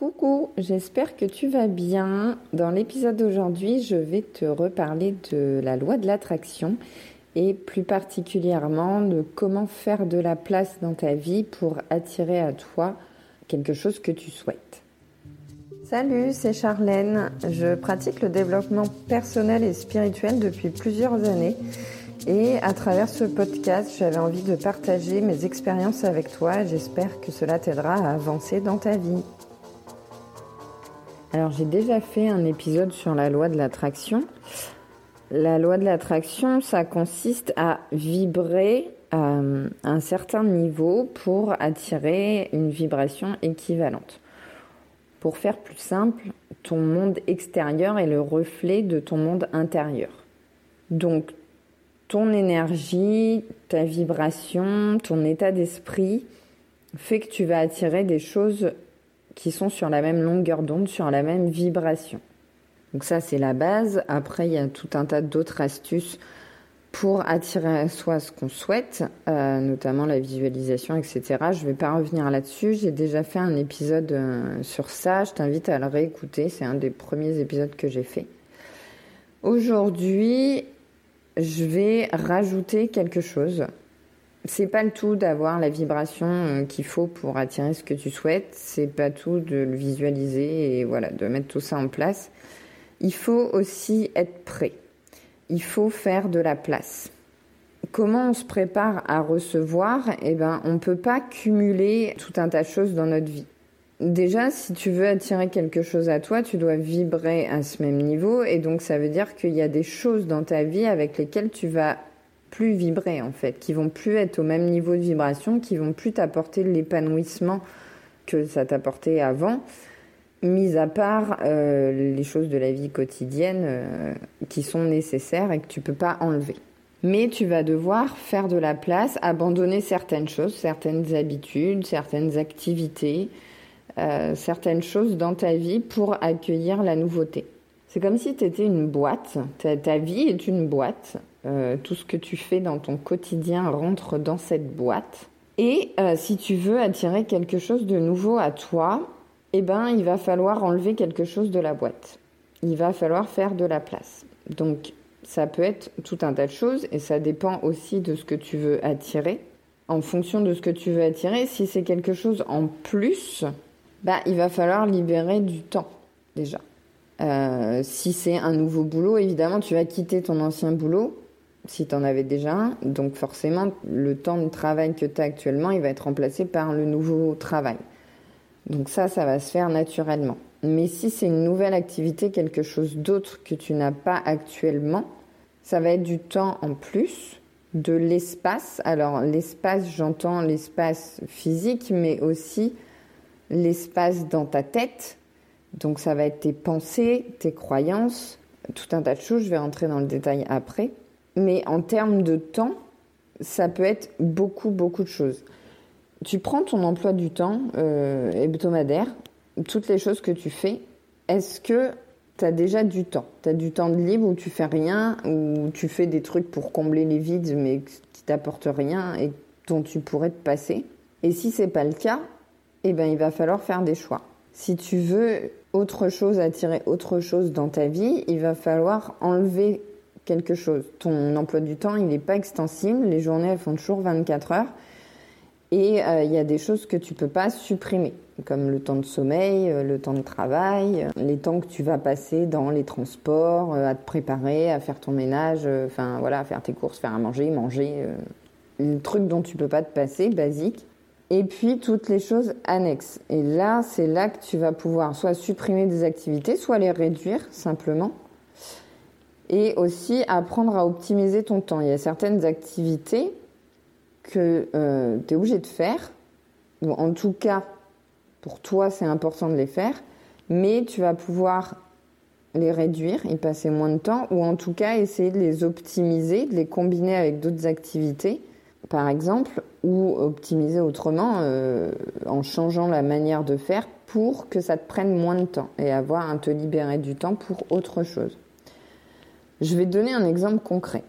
Coucou, j'espère que tu vas bien. Dans l'épisode d'aujourd'hui, je vais te reparler de la loi de l'attraction et plus particulièrement de comment faire de la place dans ta vie pour attirer à toi quelque chose que tu souhaites. Salut, c'est Charlène. Je pratique le développement personnel et spirituel depuis plusieurs années et à travers ce podcast, j'avais envie de partager mes expériences avec toi. J'espère que cela t'aidera à avancer dans ta vie. Alors j'ai déjà fait un épisode sur la loi de l'attraction. La loi de l'attraction, ça consiste à vibrer euh, à un certain niveau pour attirer une vibration équivalente. Pour faire plus simple, ton monde extérieur est le reflet de ton monde intérieur. Donc ton énergie, ta vibration, ton état d'esprit fait que tu vas attirer des choses qui sont sur la même longueur d'onde, sur la même vibration. Donc ça, c'est la base. Après, il y a tout un tas d'autres astuces pour attirer à soi ce qu'on souhaite, euh, notamment la visualisation, etc. Je ne vais pas revenir là-dessus. J'ai déjà fait un épisode euh, sur ça. Je t'invite à le réécouter. C'est un des premiers épisodes que j'ai fait. Aujourd'hui, je vais rajouter quelque chose c'est pas le tout d'avoir la vibration euh, qu'il faut pour attirer ce que tu souhaites. C'est pas tout de le visualiser et voilà, de mettre tout ça en place. Il faut aussi être prêt. Il faut faire de la place. Comment on se prépare à recevoir? Eh ben, on peut pas cumuler tout un tas de choses dans notre vie. Déjà, si tu veux attirer quelque chose à toi, tu dois vibrer à ce même niveau et donc ça veut dire qu'il y a des choses dans ta vie avec lesquelles tu vas plus vibrer en fait, qui vont plus être au même niveau de vibration, qui vont plus t'apporter l'épanouissement que ça t'apportait avant, mis à part euh, les choses de la vie quotidienne euh, qui sont nécessaires et que tu peux pas enlever. Mais tu vas devoir faire de la place, abandonner certaines choses, certaines habitudes, certaines activités, euh, certaines choses dans ta vie pour accueillir la nouveauté. C'est comme si tu étais une boîte, ta vie est une boîte euh, tout ce que tu fais dans ton quotidien rentre dans cette boîte. Et euh, si tu veux attirer quelque chose de nouveau à toi, eh ben, il va falloir enlever quelque chose de la boîte. Il va falloir faire de la place. Donc, ça peut être tout un tas de choses et ça dépend aussi de ce que tu veux attirer. En fonction de ce que tu veux attirer, si c'est quelque chose en plus, bah, il va falloir libérer du temps déjà. Euh, si c'est un nouveau boulot, évidemment, tu vas quitter ton ancien boulot si tu en avais déjà un. Donc forcément, le temps de travail que tu as actuellement, il va être remplacé par le nouveau travail. Donc ça, ça va se faire naturellement. Mais si c'est une nouvelle activité, quelque chose d'autre que tu n'as pas actuellement, ça va être du temps en plus, de l'espace. Alors l'espace, j'entends l'espace physique, mais aussi l'espace dans ta tête. Donc ça va être tes pensées, tes croyances, tout un tas de choses. Je vais rentrer dans le détail après. Mais en termes de temps, ça peut être beaucoup, beaucoup de choses. Tu prends ton emploi du temps euh, hebdomadaire, toutes les choses que tu fais, est-ce que tu as déjà du temps? Tu as du temps de libre où tu fais rien, où tu fais des trucs pour combler les vides mais qui t'apportent rien et dont tu pourrais te passer? Et si c'est pas le cas, eh ben il va falloir faire des choix. Si tu veux autre chose, attirer autre chose dans ta vie, il va falloir enlever quelque chose. Ton emploi du temps, il n'est pas extensible. Les journées, elles font toujours 24 heures. Et euh, il y a des choses que tu peux pas supprimer, comme le temps de sommeil, euh, le temps de travail, euh, les temps que tu vas passer dans les transports, à te préparer, à faire ton ménage, enfin voilà, à faire tes courses, faire à manger, manger, le truc dont tu peux pas te passer, basique. Et puis toutes les choses annexes. Et là, c'est là que tu vas pouvoir soit supprimer des activités, soit les réduire simplement et aussi apprendre à optimiser ton temps. Il y a certaines activités que euh, tu es obligé de faire. en tout cas, pour toi, c'est important de les faire, mais tu vas pouvoir les réduire, y passer moins de temps, ou en tout cas essayer de les optimiser, de les combiner avec d'autres activités, par exemple, ou optimiser autrement euh, en changeant la manière de faire pour que ça te prenne moins de temps et avoir à te libérer du temps pour autre chose. Je vais te donner un exemple concret.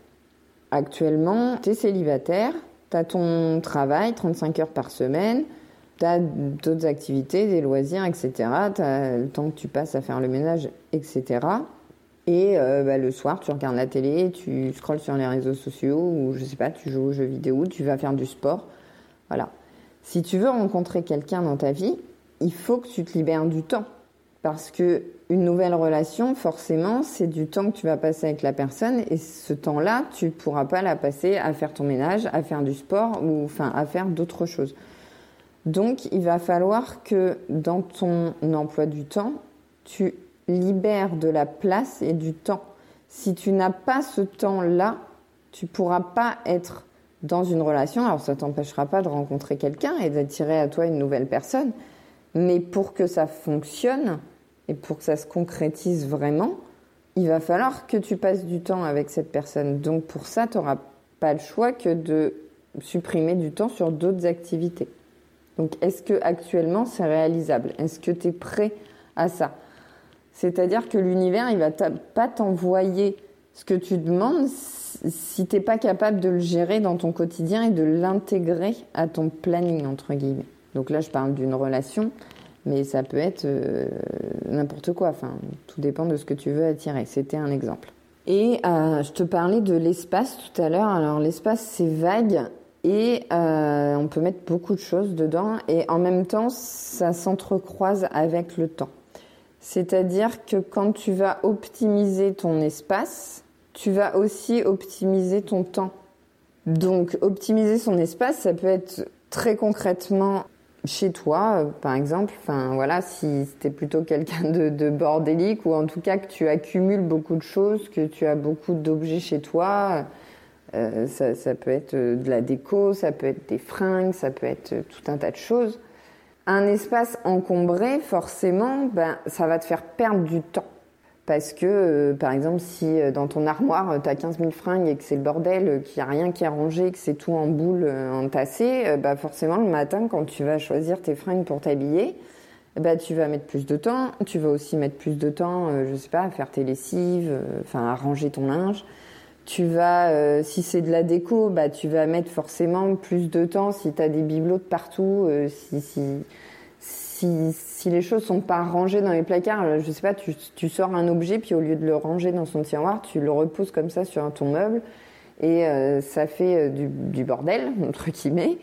Actuellement, tu es célibataire, tu as ton travail, 35 heures par semaine, tu as d'autres activités, des loisirs, etc. Tu as le temps que tu passes à faire le ménage, etc. Et euh, bah, le soir, tu regardes la télé, tu scrolles sur les réseaux sociaux, ou je sais pas, tu joues aux jeux vidéo, tu vas faire du sport. Voilà. Si tu veux rencontrer quelqu'un dans ta vie, il faut que tu te libères du temps. Parce que une nouvelle relation, forcément, c'est du temps que tu vas passer avec la personne et ce temps-là, tu ne pourras pas la passer à faire ton ménage, à faire du sport ou enfin à faire d'autres choses. Donc, il va falloir que dans ton emploi du temps, tu libères de la place et du temps. Si tu n'as pas ce temps-là, tu pourras pas être dans une relation. Alors, ça t'empêchera pas de rencontrer quelqu'un et d'attirer à toi une nouvelle personne. Mais pour que ça fonctionne et pour que ça se concrétise vraiment, il va falloir que tu passes du temps avec cette personne. Donc, pour ça, tu n'auras pas le choix que de supprimer du temps sur d'autres activités. Donc, est-ce que actuellement c'est réalisable? Est-ce que tu es prêt à ça? C'est-à-dire que l'univers, il va pas t'envoyer ce que tu demandes si tu n'es pas capable de le gérer dans ton quotidien et de l'intégrer à ton planning, entre guillemets. Donc là, je parle d'une relation, mais ça peut être euh, n'importe quoi. Enfin, tout dépend de ce que tu veux attirer. C'était un exemple. Et euh, je te parlais de l'espace tout à l'heure. Alors l'espace, c'est vague et euh, on peut mettre beaucoup de choses dedans et en même temps ça s'entrecroise avec le temps. C'est-à-dire que quand tu vas optimiser ton espace, tu vas aussi optimiser ton temps. Donc optimiser son espace, ça peut être très concrètement chez toi, euh, par exemple. Enfin voilà, si tu es plutôt quelqu'un de, de, bordélique ou en tout cas que tu accumules beaucoup de choses, que tu as beaucoup d'objets chez toi, euh, ça, ça, peut être euh, de la déco, ça peut être des fringues, ça peut être tout un tas de choses. Un espace encombré, forcément, ben, ça va te faire perdre du temps. Parce que, par exemple, si dans ton armoire, tu as 15 000 fringues et que c'est le bordel, qu'il n'y a rien qui est rangé, que c'est tout en boule, entassé, ben forcément, le matin, quand tu vas choisir tes fringues pour t'habiller, ben, tu vas mettre plus de temps. Tu vas aussi mettre plus de temps, je sais pas, à faire tes lessives, enfin, à ranger ton linge. Tu vas, euh, si c'est de la déco, bah, tu vas mettre forcément plus de temps si tu as des bibelots de partout, euh, si, si, si, les choses sont pas rangées dans les placards. Euh, je sais pas, tu, sors un objet, puis au lieu de le ranger dans son tiroir, tu le reposes comme ça sur ton meuble, et ça fait du, du, bordel, entre guillemets.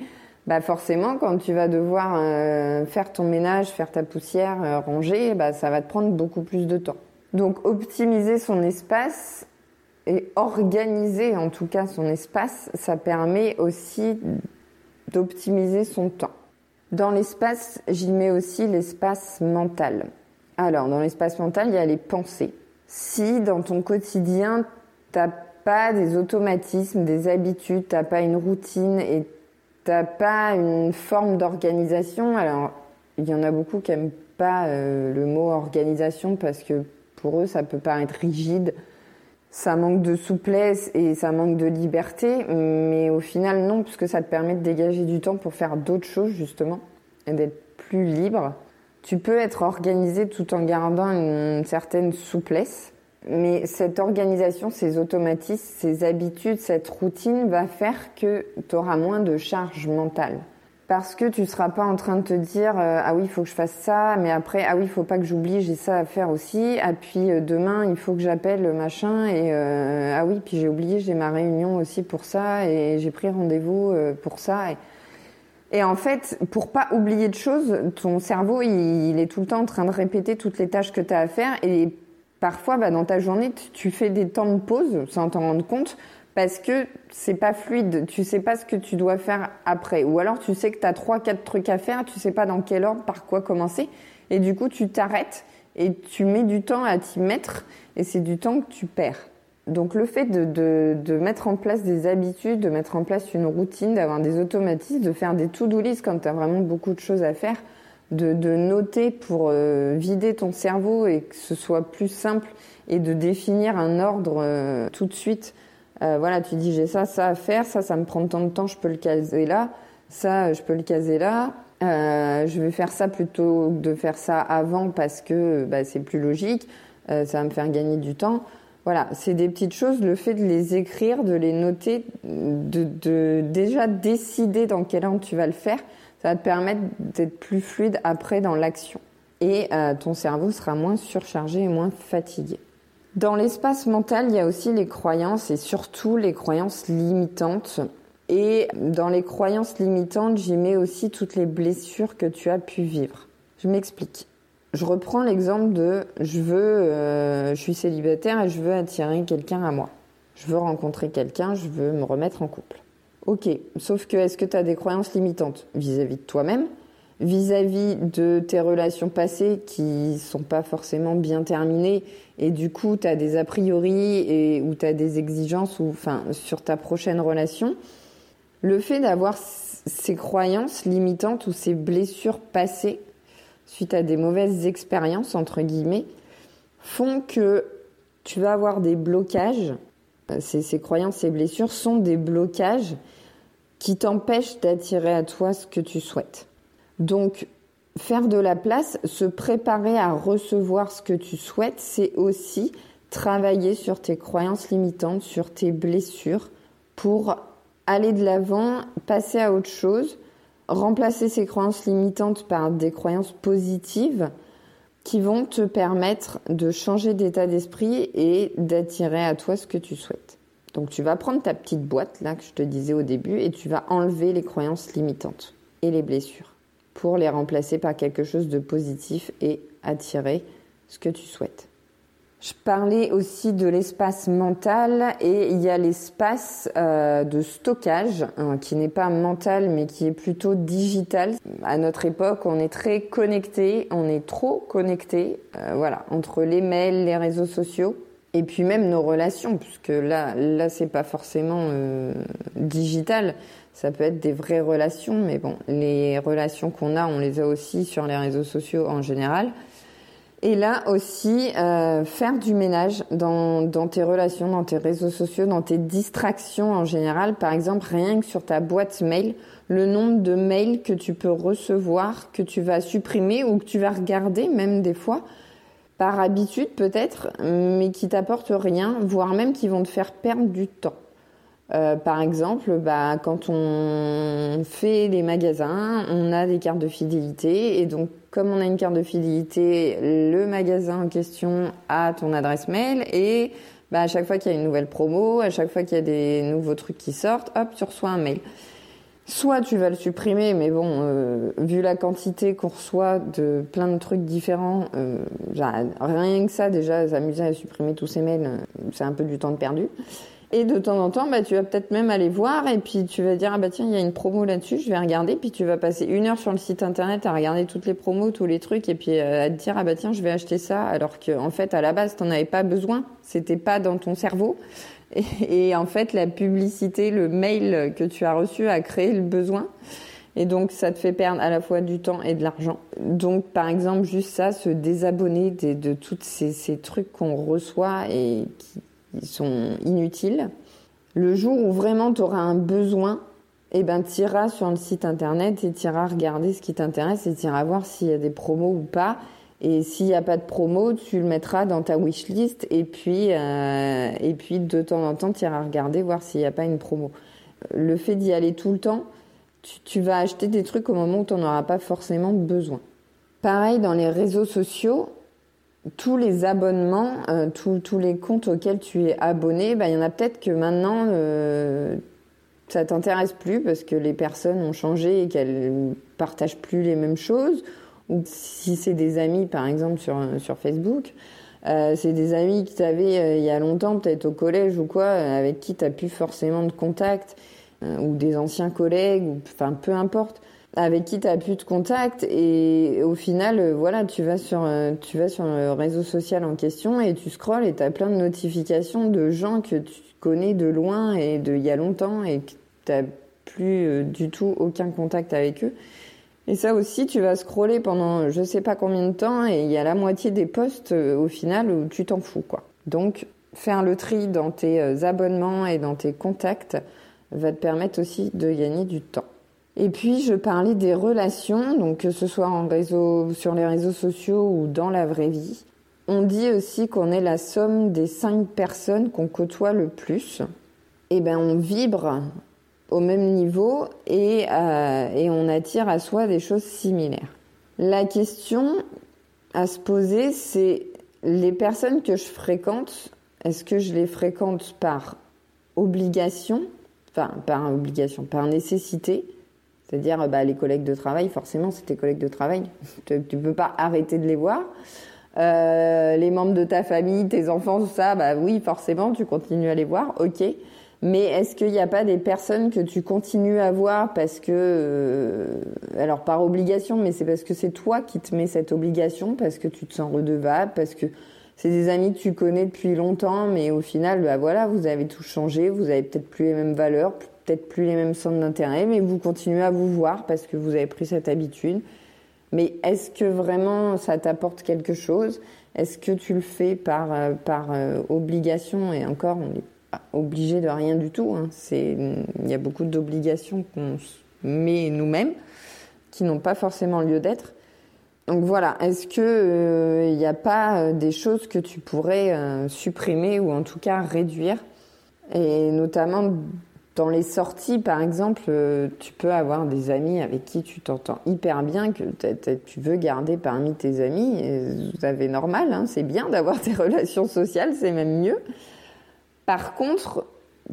Bah forcément, quand tu vas devoir faire ton ménage, faire ta poussière, ranger, bah, ça va te prendre beaucoup plus de temps. Donc optimiser son espace, et organiser en tout cas son espace, ça permet aussi d'optimiser son temps. Dans l'espace, j'y mets aussi l'espace mental. Alors, dans l'espace mental, il y a les pensées. Si dans ton quotidien, t'as pas des automatismes, des habitudes, t'as pas une routine et t'as pas une forme d'organisation, alors il y en a beaucoup qui aiment pas euh, le mot organisation parce que pour eux, ça peut paraître rigide ça manque de souplesse et ça manque de liberté, mais au final non, puisque ça te permet de dégager du temps pour faire d'autres choses justement et d'être plus libre. Tu peux être organisé tout en gardant une certaine souplesse, mais cette organisation, ces automatismes, ces habitudes, cette routine va faire que tu auras moins de charge mentale parce que tu seras pas en train de te dire euh, ah oui il faut que je fasse ça mais après ah oui il faut pas que j'oublie j'ai ça à faire aussi. Et puis euh, demain il faut que j'appelle le machin et euh, ah oui puis j'ai oublié j'ai ma réunion aussi pour ça et j'ai pris rendez-vous pour ça et, et, en fait pour pas oublier de choses ton cerveau il, il, est tout le temps en train de répéter toutes les tâches que tu as à faire et parfois bah, dans ta journée tu fais des temps de pause sans t'en rendre compte parce que c'est pas fluide, tu sais pas ce que tu dois faire après. Ou alors tu sais que tu as trois, quatre trucs à faire, tu sais pas dans quel ordre, par quoi commencer. Et du coup, tu t'arrêtes et tu mets du temps à t'y mettre et c'est du temps que tu perds. Donc le fait de, de, de, mettre en place des habitudes, de mettre en place une routine, d'avoir des automatismes, de faire des to-do list quand tu as vraiment beaucoup de choses à faire, de, de noter pour euh, vider ton cerveau et que ce soit plus simple et de définir un ordre euh, tout de suite euh, voilà, tu dis j'ai ça, ça à faire, ça, ça me prend tant de temps, je peux le caser là, ça, je peux le caser là. Euh, je vais faire ça plutôt que de faire ça avant parce que bah, c'est plus logique, euh, ça va me faire gagner du temps. Voilà, c'est des petites choses. Le fait de les écrire, de les noter, de, de déjà décider dans quel ordre tu vas le faire, Ça va te permettre d'être plus fluide après dans l'action. Et euh, ton cerveau sera moins surchargé et moins fatigué. Dans l'espace mental, il y a aussi les croyances et surtout les croyances limitantes. Et dans les croyances limitantes, j'y mets aussi toutes les blessures que tu as pu vivre. Je m'explique. Je reprends l'exemple de je veux, euh, je suis célibataire et je veux attirer quelqu'un à moi. Je veux rencontrer quelqu'un, je veux me remettre en couple. Ok, sauf que est-ce que tu as des croyances limitantes vis-à-vis de toi-même, vis-à-vis de tes relations passées qui sont pas forcément bien terminées et du coup tu as des a priori et ou tu as des exigences ou enfin sur ta prochaine relation. Le fait d'avoir ces croyances limitantes ou ces blessures passées suite à des mauvaises expériences entre guillemets font que tu vas avoir des blocages. Ces, ces croyances, ces blessures sont des blocages qui t'empêchent d'attirer à toi ce que tu souhaites. Donc, faire de la place, se préparer à recevoir ce que tu souhaites, c'est aussi travailler sur tes croyances limitantes, sur tes blessures, pour aller de l'avant, passer à autre chose, remplacer ces croyances limitantes par des croyances positives qui vont te permettre de changer d'état d'esprit et d'attirer à toi ce que tu souhaites. Donc tu vas prendre ta petite boîte là que je te disais au début et tu vas enlever les croyances limitantes et les blessures pour les remplacer par quelque chose de positif et attirer ce que tu souhaites. Je parlais aussi de l'espace mental et il y a l'espace euh, de stockage hein, qui n'est pas mental mais qui est plutôt digital. À notre époque, on est très connecté, on est trop connecté, euh, voilà, entre les mails, les réseaux sociaux et puis même nos relations, puisque là, là, c'est pas forcément euh, digital. Ça peut être des vraies relations, mais bon, les relations qu'on a, on les a aussi sur les réseaux sociaux en général. Et là aussi, euh, faire du ménage dans, dans tes relations, dans tes réseaux sociaux, dans tes distractions en général. Par exemple, rien que sur ta boîte mail, le nombre de mails que tu peux recevoir, que tu vas supprimer ou que tu vas regarder même des fois, par habitude peut-être, mais qui t'apportent rien, voire même qui vont te faire perdre du temps. Euh, par exemple, bah, quand on fait des magasins, on a des cartes de fidélité et donc comme on a une carte de fidélité, le magasin en question a ton adresse mail et bah, à chaque fois qu'il y a une nouvelle promo, à chaque fois qu'il y a des nouveaux trucs qui sortent, hop, tu reçois un mail. Soit tu vas le supprimer, mais bon, euh, vu la quantité qu'on reçoit de plein de trucs différents, euh, rien que ça déjà, s'amuser à supprimer tous ces mails, c'est un peu du temps de perdu. Et de temps en temps, bah, tu vas peut-être même aller voir et puis tu vas dire, ah bah tiens, il y a une promo là-dessus, je vais regarder. Puis tu vas passer une heure sur le site internet à regarder toutes les promos, tous les trucs et puis euh, à te dire, ah bah tiens, je vais acheter ça. Alors qu'en en fait, à la base, t'en avais pas besoin. C'était pas dans ton cerveau. Et, et, en fait, la publicité, le mail que tu as reçu a créé le besoin. Et donc, ça te fait perdre à la fois du temps et de l'argent. Donc, par exemple, juste ça, se désabonner de, de tous ces, ces trucs qu'on reçoit et qui, ils sont inutiles. Le jour où vraiment tu auras un besoin, eh ben, tu iras sur le site internet et tu iras regarder ce qui t'intéresse et tu iras voir s'il y a des promos ou pas. Et s'il n'y a pas de promo, tu le mettras dans ta wishlist et puis, euh, et puis de temps en temps, tu iras regarder voir s'il n'y a pas une promo. Le fait d'y aller tout le temps, tu, tu, vas acheter des trucs au moment où tu n'en auras pas forcément besoin. Pareil dans les réseaux sociaux, tous les abonnements, euh, tous les comptes auxquels tu es abonné, bah, il y en a peut-être que maintenant euh, ça t'intéresse plus parce que les personnes ont changé et qu'elles partagent plus les mêmes choses. Ou si c'est des amis, par exemple sur Facebook, euh, c'est des amis que tu avais il y a longtemps, peut-être au collège ou quoi, avec qui tu n'as plus forcément de contact, ou des anciens collègues, ou enfin peu importe avec qui tu as plus de contact et au final euh, voilà tu vas sur euh, tu vas sur le réseau social en question et tu scrolles et tu as plein de notifications de gens que tu connais de loin et de y a longtemps et que tu plus euh, du tout aucun contact avec eux. Et ça aussi tu vas scroller pendant je sais pas combien de temps et il y a la moitié des posts au final où tu t'en fous quoi. Donc faire le tri dans tes abonnements et dans tes contacts va te permettre aussi de gagner du temps. Et puis je parlais des relations, donc que ce soit en réseau, sur les réseaux sociaux ou dans la vraie vie. On dit aussi qu'on est la somme des cinq personnes qu'on côtoie le plus. Et eh ben on vibre au même niveau et, euh, et on attire à soi des choses similaires. La question à se poser, c'est les personnes que je fréquente, est-ce que je les fréquente par obligation, enfin par obligation, par nécessité, c'est-à-dire bah, les collègues de travail, forcément c'est tes collègues de travail, tu ne peux pas arrêter de les voir. Euh, les membres de ta famille, tes enfants, tout ça, bah oui, forcément, tu continues à les voir, ok. Mais est-ce qu'il n'y a pas des personnes que tu continues à voir parce que, euh, alors par obligation, mais c'est parce que c'est toi qui te mets cette obligation, parce que tu te sens redevable, parce que c'est des amis que tu connais depuis longtemps, mais au final, bah voilà, vous avez tout changé, vous avez peut-être plus les mêmes valeurs, peut-être plus les mêmes centres d'intérêt, mais vous continuez à vous voir parce que vous avez pris cette habitude. Mais est-ce que vraiment ça t'apporte quelque chose? Est-ce que tu le fais par, euh, par euh, obligation? Et encore, on est obligé de rien du tout. Hein. Il y a beaucoup d'obligations qu'on met nous-mêmes qui n'ont pas forcément lieu d'être. Donc voilà, est-ce que il euh, n'y a pas des choses que tu pourrais supprimer ou en tout cas réduire? Et notamment dans les sorties, par exemple, tu peux avoir des amis avec qui tu t'entends hyper bien, que tu veux garder parmi tes amis. Vous avez normal, hein, c'est bien d'avoir des relations sociales, c'est même mieux. Par contre,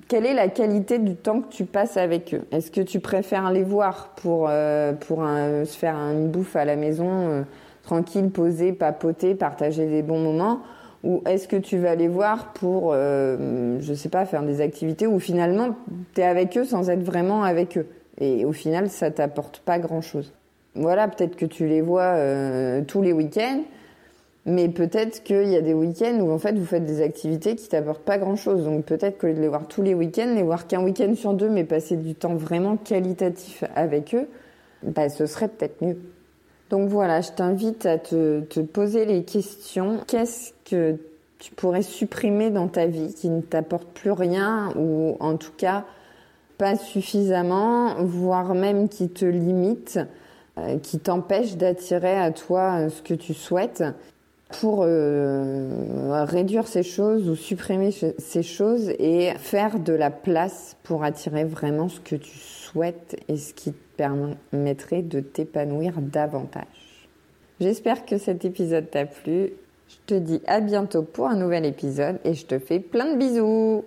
quelle est la qualité du temps que tu passes avec eux? Est-ce que tu préfères les voir pour, euh, pour se faire une bouffe à la maison, euh, tranquille, poser, papoter, partager des bons moments? Ou est-ce que tu vas les voir pour, euh, je sais pas, faire des activités où finalement tu es avec eux sans être vraiment avec eux Et au final, ça t'apporte pas grand-chose. Voilà, peut-être que tu les vois tous les week-ends mais peut-être qu'il y a des week-ends où en fait vous faites des activités qui t'apportent pas grand-chose. Donc peut-être que de les voir tous les week-ends, les voir qu'un week-end sur deux, mais passer du temps vraiment qualitatif avec eux, bah, ce serait peut-être mieux. Donc voilà, je t'invite à te, te poser les questions. Qu'est-ce que tu pourrais supprimer dans ta vie qui ne t'apporte plus rien ou en tout cas pas suffisamment, voire même qui te limite, euh, qui t'empêche d'attirer à toi euh, ce que tu souhaites pour euh, réduire ces choses ou supprimer ces choses et faire de la place pour attirer vraiment ce que tu souhaites et ce qui te permettrait de t'épanouir davantage. J'espère que cet épisode t'a plu. Je te dis à bientôt pour un nouvel épisode et je te fais plein de bisous.